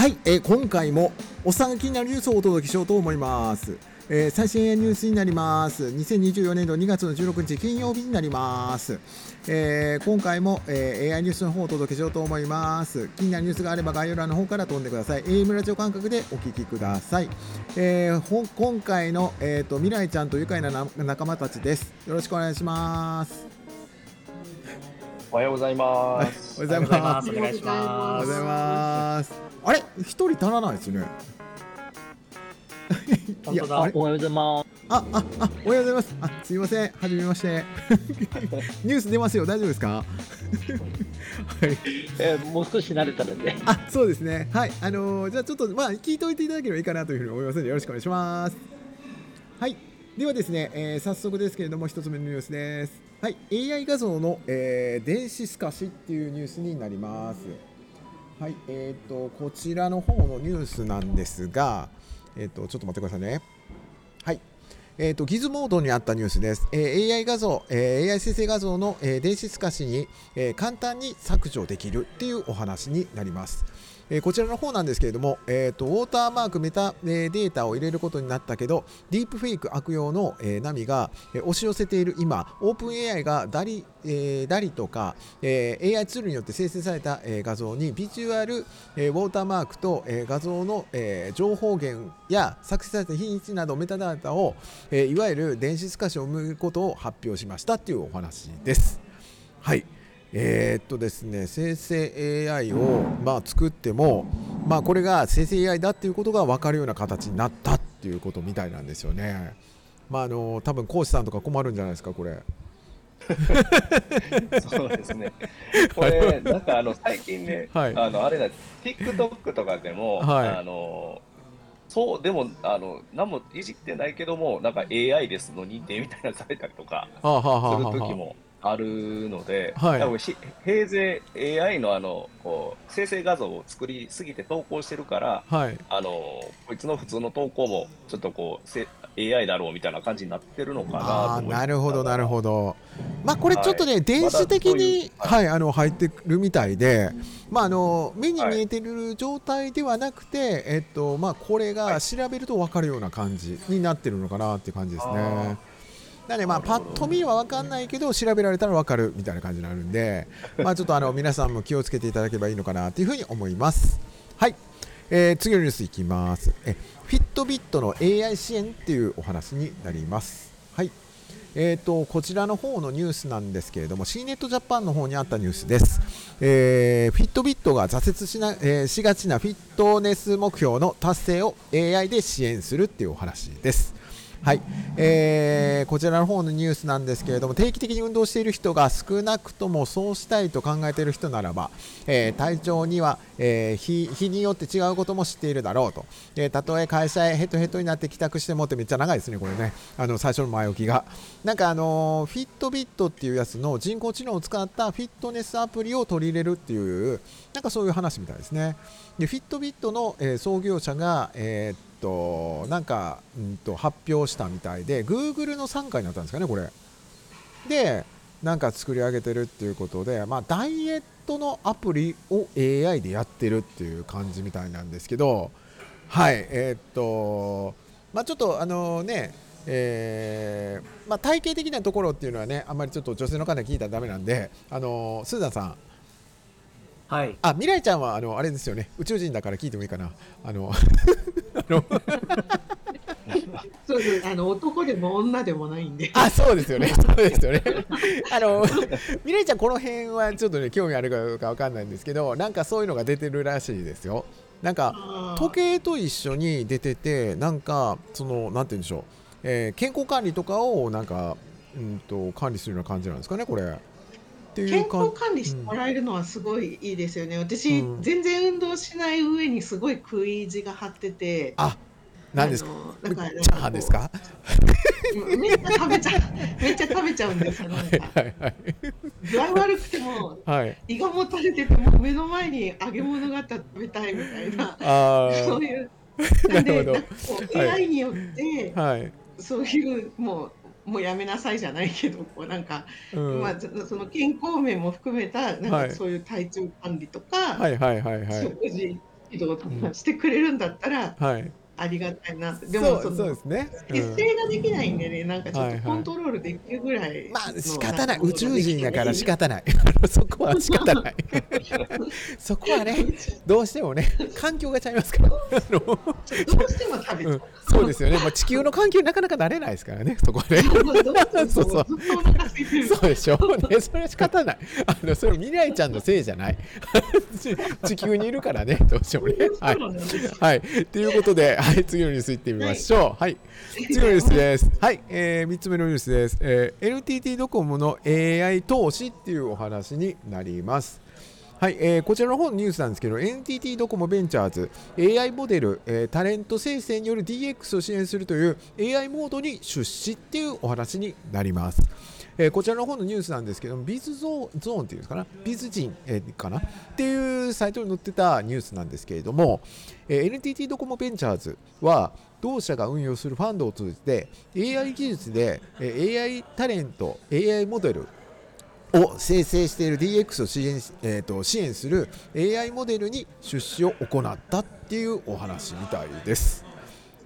はい、えー、今回もおっさんが気になるニュースをお届けしようと思います。えー、最新ニュースになります。2024年度2月の16日金曜日になります。えー、今回も、えー、AI ニュースの方をお届けしようと思います。気になるニュースがあれば概要欄の方から飛んでください。AM ラジオ感覚でお聞きください。えー、今回の、えーと、未来ちゃんと愉快な仲間たちです。よろしくお願いします。おはようございます。おはようございます。お願いします。おはようございます。あれ？一人足らないですね。いや、おはようございます。あ、あ、あ、おはようございます。あ、すいません。はじめまして。ニュース出ますよ。大丈夫ですか？はい。えー、もう少し慣れたらね。あ、そうですね。はい。あのー、じゃあ、ちょっと、まあ、聞いといていただければいいかなというふうに思いますので、よろしくお願いします。はい。ではですね、えー、早速ですけれども、一つ目のニュースです。はい。AI 画像の、えー、電子透かしっていうニュースになります。はい、えっ、ー、と、こちらの方のニュースなんですが、えっ、ー、と、ちょっと待ってくださいね。はい。えっ、ー、と、ギズモードにあったニュースです。えー、AI 画像、えー、AI 生成画像の、えー、電子透かしに、えー、簡単に削除できるっていうお話になります。え、こちらの方なんですけれども、えーと、ウォーターマークメタ、え、データを入れることになったけどディープフェイク悪用の、えー、波が、え、押し寄せている今オープン AI がダリ,、えー、ダリとか、えー、AI ツールによって生成された、え、画像にビジュアル、え、ウォーターマークと、え、画像の、え、情報源や作成された日にちなどメタデータを、え、いわゆる電子透かしを生むことを発表しましたというお話です。はい。えー、っとですね、生成 AI を、まあ、作っても、まあ、これが生成 AI だっていうことが分かるような形になったっていうことみたいなんですよね。まあ、あの多分講師さんとか困るんじゃないですか、これ。そうですね。これ、なんかあの最近ね、はい、あのあれだ、TikTok とかでも、はい、あのそうでもあの何もいじってないけども、なんか AI ですの認定みたいなされたりとかする時もあるので、はい、多分平成 AI のあのこう生成画像を作りすぎて投稿してるから、はい、あのこいつの普通の投稿もちょっとこう AI だろうみたいな感じになってるのかなあなるほどなるほど。まあこれちょっとね、はい、電子的に、ま、はい、あの入ってるみたいで、まああの目に見えてる状態ではなくて、えっとまあこれが調べると分かるような感じになってるのかなっていう感じですね。なのでまあパッと見は分かんないけど調べられたら分かるみたいな感じになるんで、まあ、ちょっとあの皆さんも気をつけていただければいいのかなというふうに思います。はい、えー、次のニュースいきます。えフィットビットの AI 支援っていうお話になります。はい。えーと、こちらの方のニュースなんですけれども C ネットジャパンの方にあったニュースです、えー、フィットビットが挫折しな、えー、しがちなフィットネス目標の達成を AI で支援するっていうお話ですはい、えー、こちらの方のニュースなんですけれども定期的に運動している人が少なくともそうしたいと考えている人ならば、えー、体調には、えー、日日によって違うことも知っているだろうと、えー、たとえ会社へヘトヘトになって帰宅してもってめっちゃ長いですねこれね。あの最初の前置きが。なんかあのフィットビットっていうやつの人工知能を使ったフィットネスアプリを取り入れるっていうなんかそういう話みたいですね。でフィットビットの、え、創業者が、えーとなんか、うんと、発表したみたいで Google の傘下になったんですかねこれでなんか作り上げてるっていうことで、まあ、ダイエットのアプリを AI でやってるっていう感じみたいなんですけどはいえー、っとまあちょっとあのねえーまあ、体系的なところっていうのはねあんまりちょっと女性の方に聞いたらだめなんであのスーザンさんはい。あ、未来ちゃんはあのあれですよね。宇宙人だから聞いてもいいかな。あのそうです。あの男でも女でもないんで。あ、そうですよね。そうですよね。あの未来ちゃんこの辺はちょっとね興味あるかどうかわかんないんですけど、なんかそういうのが出てるらしいですよ。なんか時計と一緒に出てて、なんかそのなんて言うんでしょう。えー、健康管理とかをなんかうんと管理するような感じなんですかねこれ。っていう健康管理してもらえるのはすごいいいですよね。私、うん、全然運動しない上にすごい食い意地が張ってて。あ、何ですか？だから、チャーハンですか？めっちゃ食べちゃう、めっちゃ食べちゃうんですよ。なんか。はいはい具合悪くても、はい、胃がもたれてても、目の前に揚げ物があったら食べたいみたいな。あそういう。なるほど。AI によって、はい、そういうもうもうやめなさいじゃないけどこうなんか、うん、まあ、その健康面も含めたなんかそういう体調管理とか、はい、はいはいはい。食事指導とかしてくれるんだったら、はい、ありがたいなでもそうですね、設定ができないんでね、なんかちょっとコントロールできるぐらい、はいはい、まあ仕方ない。宇宙人だから仕方ない。そこは仕方ない。そこはねどうしてもね環境がちゃいますから。どうしても食べちゃう、うん。そうですよね、まあ、地球の環境になかなかなれないですからね、そこはね。そうそう。そう。でしょうね、それは仕方ない。あのそれ未来ちゃんのせいじゃない。地球にいるからね、どうしてもね。はい。はい。ということで、はい、次のニュースいってみましょう。はい。次のニュースです。はい、えー、3つ目のニュースです。えー、NTT ドコモの AI 投資っていうお話になります。はい、えー、こちらの方のニュースなんですけど、NTT ドコモベンチャーズ AI モデル、えー、タレント生成による DX を支援するという AI モードに出資っていうお話になります。えー、こちらの方のニュースなんですけどビズゾーンっていうんですかな、ビズ人、えー、かな？っていうサイトに載ってたニュースなんですけれども、えー、NTT ドコモベンチャーズは同社が運用するファンドを通じて AI 技術で、えー、AI タレント、AI モデルを生成している DX を支援,、えーと、支援する AI モデルに出資を行ったっていうお話みたいです。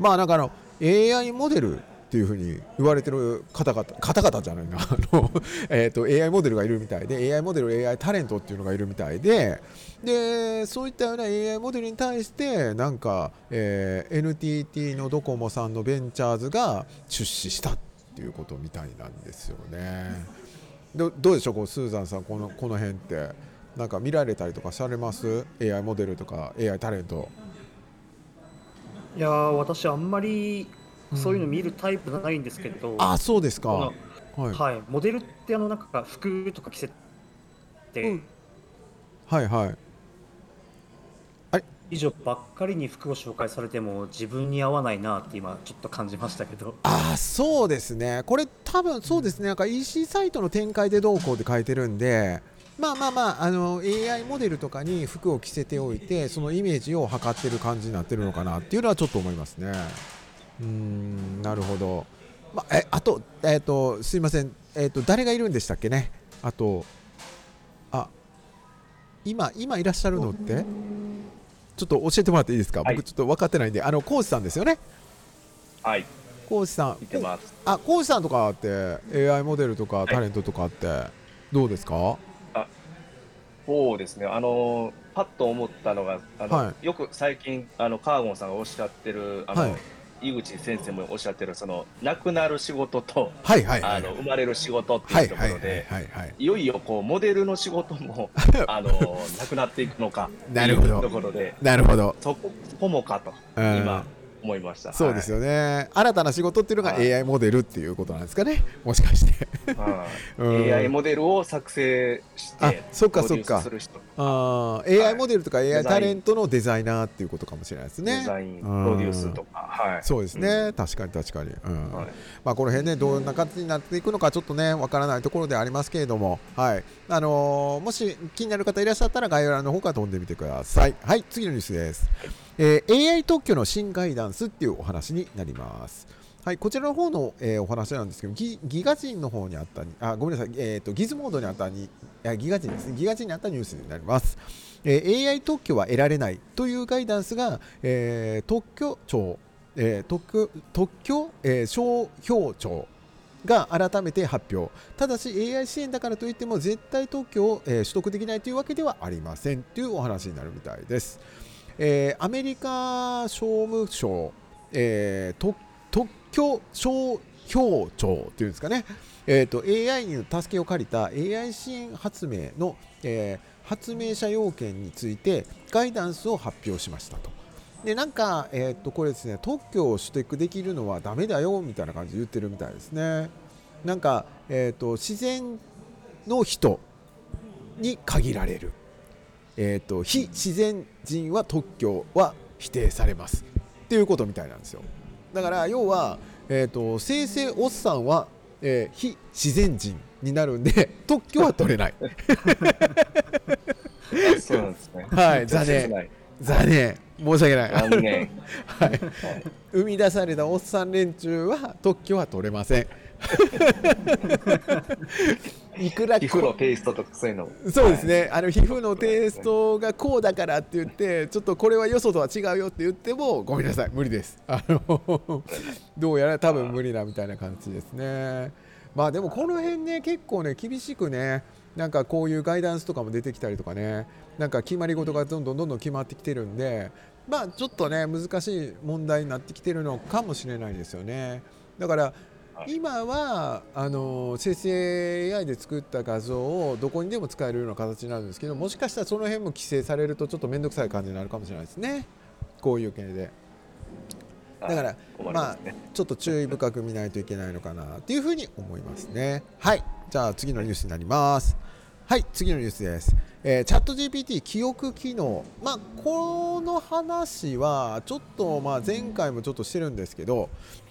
まあなんかあの AI モデルていうふうに言われてる方々方々じゃないな。あの、えーと、AI モデルがいるみたいで AI モデル AI タレントっていうのがいるみたいででそういったような AI モデルに対してなんか、えー、NTT のドコモさんのベンチャーズが出資したっていうことみたいなんですよね。どどうでしょうこうスーザンさんこのこの辺って。なんか見られたりとかされます？AI モデルとか AI タレント。いや私あんまりそういうの見るタイプじゃないんですけど、うん、あそうですか。はい、はい、モデルってあのなんか服とか着せて、うん、はいはい。以上ばっかりに服を紹介されても自分に合わないなって今ちょっと感じましたけど。ああそうですね。これ多分そうですね。なんか EC サイトの展開でどうこうって書いてるんでまあまあまああの AI モデルとかに服を着せておいてそのイメージを測ってる感じになってるのかなっていうのはちょっと思いますねうんなるほど、まあ、えあと,、えーと、すいません、えーと誰がいるんでしたっけね？あとあ今今いらっしゃるのって？ちょっと教えてもらっていいですか、はい、僕ちょっと分かってないんで、あの、コーチさんですよね？はい。コーチさん。見てます。あ、コーチさんとかって、AI モデルとかタレントとかって、どうですか、はい、あ、そうですね。あの、パッと思ったのが、あの、はい、よく最近、あの、カーゴンさんがおっしゃってる、あの、はい井口先生もおっしゃってるその亡くなる仕事と、はいはいあの生まれる仕事っていうところでいよいよこうモデルの仕事も あのなくなっていくのかなるほど。ところでなるほど。そこもかと今思いました。そうですよね、はい、新たな仕事っていうのが AI モデルっていうことなんですかね。もしかして、うん、AI モデルを作成してそっかそっか。あ AI モデルとか AI タレントのデザイナーっていうことかもしれないですね。デザインプロデュースとか、はい、そうですね、うん、確かに確かに、うん。はい、まあ、この辺ねどんな感じになっていくのかちょっとねわからないところでありますけれども。はい。あのー、もし気になる方いらっしゃったら概要欄の方から飛んでみてください。はい。次のニュースですえー、AI 特許の新ガイダンスっていうお話になります。はい、こちらの方の、えー、お話なんですけどギ、ギガ人の方にあったあ、ごめんなさい、えーと、ギズモードにあったにギガ人ですね、ギガ人にあったニュースになります。えー、AI 特許は得られないというガイダンスが、えー、特許庁、えー、特許特許、えー、商標庁が改めて発表ただし AI 支援だからといっても絶対特許を、取得できないというわけではありませんというお話になるみたいです。えー、アメリカ商務省、えー、特許商標庁っていうんですかね、えーと、AI の助けを借りた AI 支援発明の、えー、発明者要件についてガイダンスを発表しましたと。でなんか、えー、とこれですね特許を取得できるのはダメだよみたいな感じで言ってるみたいですね。なんか、えーと自然の人に限られるえーと、非自然人は特許は否定されます。っていうことみたいなんですよ。だから要は、えーと、生成おっさんは、えー、非自然人になるんで 特許は取れない。そうなんですね。はい残念。残念。申し訳ない。残念、はい、生み出されたおっさん連中は特許は取れませんいくら皮膚のテイストとかそういうの。そうですね、はい、あの皮膚のテイストがこうだからって言ってちょっとこれはよそとは違うよって言ってもごめんなさい。無理です。あの どうやら多分無理なみたいな感じですね。まあでもこの辺ね結構ね厳しくねなんかこういうガイダンスとかも出てきたりとかねなんか決まり事がどんどんどんどん決まってきてるんでまあちょっとね難しい問題になってきてるのかもしれないですよね。だから今はあの生成 AI で作った画像をどこにでも使えるような形になるんですけどもしかしたらその辺も規制されるとちょっと面倒くさい感じになるかもしれないですねこういう系で。だから、まあ、ちょっと注意深く見ないといけないのかなっていうふうに思いますね。はい、じゃあ次のニュースになります。はい、次のニュースです。えー、チャット GPT 記憶機能、まあ、この話はちょっと、まあ、前回もちょっとしてるんですけど、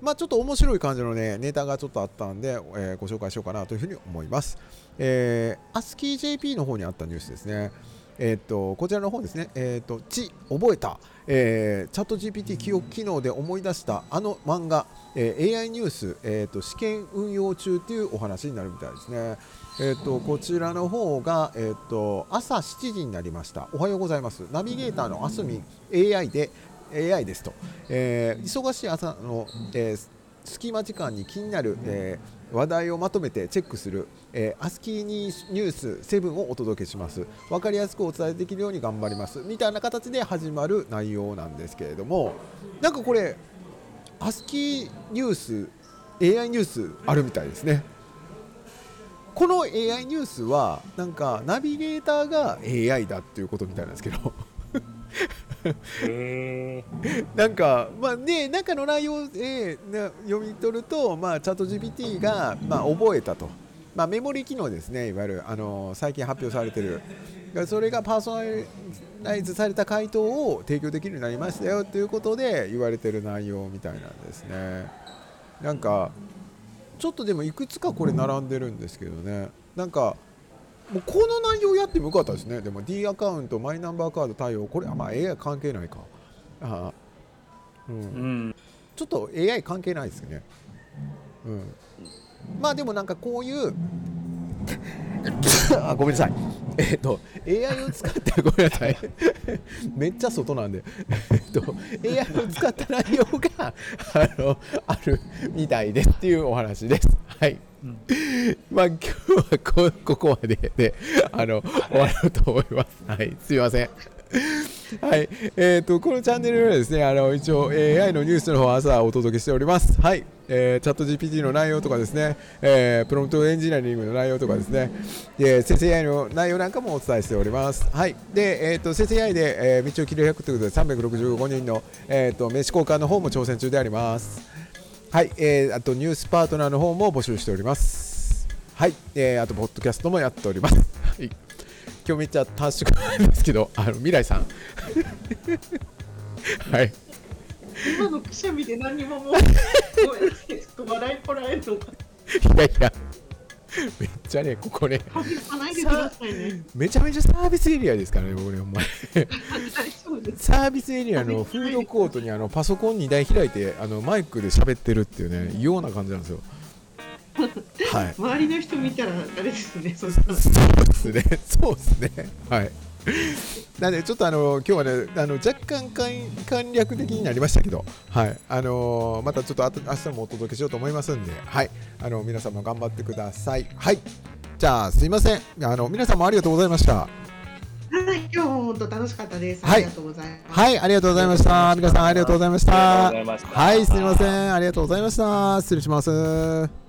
まあ、ちょっと面白い感じのね、ネタがちょっとあったんで、えー、ご紹介しようかなというふうに思います。えー、ASCIIJP の方にあったニュースですね。えー、っと、こちらの方ですね、えー、っと、ち、覚えた、えー、チャット GPT 記憶機能で思い出したあの漫画、えー、AI ニュース、えー、っと、試験運用中というお話になるみたいですね。えー、とこちらの方が、えー、と朝7時になりました。おはようございます。ナビゲーターのあすみ AI で AI ですと、えー、忙しい朝の、えー、隙間時間に気になる、えー、話題をまとめてチェックする、えー、アスキーニュース7をお届けします。分かりやすくお伝えできるように頑張ります。みたいな形で始まる内容なんですけれどもなんかこれアスキーニュース AI ニュースあるみたいですね。この AI ニュースはなんかナビゲーターが AI だっていうことみたいなんですけど。なんか、まあね、中の内容で、読み取ると、まあ、チャット GPT が、まあ、覚えたと、まあ、メモリ機能ですね、いわゆるあの最近発表されてる、それがパーソナライズされた回答を提供できるようになりましたよということで言われてる内容みたいなんですね。なんかちょっとでもいくつかこれ並んでるんですけどね、なんかもうこの内容やってもよかったですね。でも D アカウントマイナンバーカード対応これはまあ AI 関係ないか。あ、うん、うん、ちょっと AI 関係ないですね。うん。まあでもなんかこういう あごめんなさい。えっ、ー、と AI を使ってごめんなさい。めっちゃ外なんで。えっと AI を使った内容があのあるみたいですっていうお話です。はいまあ今日はこここまでであの終わろうと思います。はい、すいません。はい、えーと、このチャンネルはですね、あの一応 AI のニュースの方朝お届けしております。はい、えー、チャット GPT の内容とかですね、えー、プロンプトエンジニアリングの内容とかですね、で生成 AI の内容なんかもお伝えしております。はい、で、えーと、生成 AI で、えー、道を切り開くということで365人の、えーと、と名刺交換の方も挑戦中であります。はい、えー、あとニュースパートナーの方も募集しております。はい、えー、あとポッドキャストもやっております。はい、今日めっちゃ短縮なんですけど、あの未来さん。はい。今のくしゃみで何ももう、笑いこらえるのか。いやいや。めっちゃね、ここね、めちゃめちゃサービスエリアですからね、僕ね、お前。サービスエリアのフードコートにあのパソコン2台開いてあのマイクで喋ってるっていうね、異様な感じなんですよ。はい、周りの人見たらあれですね、そうですね、そうですね、はい。なんでちょっとあの今日はねあの若干簡略的になりましたけど、はいあのー、またちょっとあと明日もお届けしようと思いますんで、はいあの皆さんも頑張ってください。はいじゃあすいませんあの皆さんもありがとうございました。はい、今日も本当楽しかったです。ありがとうございます。はい、ありがとうございました。皆さんありがとうございました。はい、すみません。ありがとうございました。失礼します。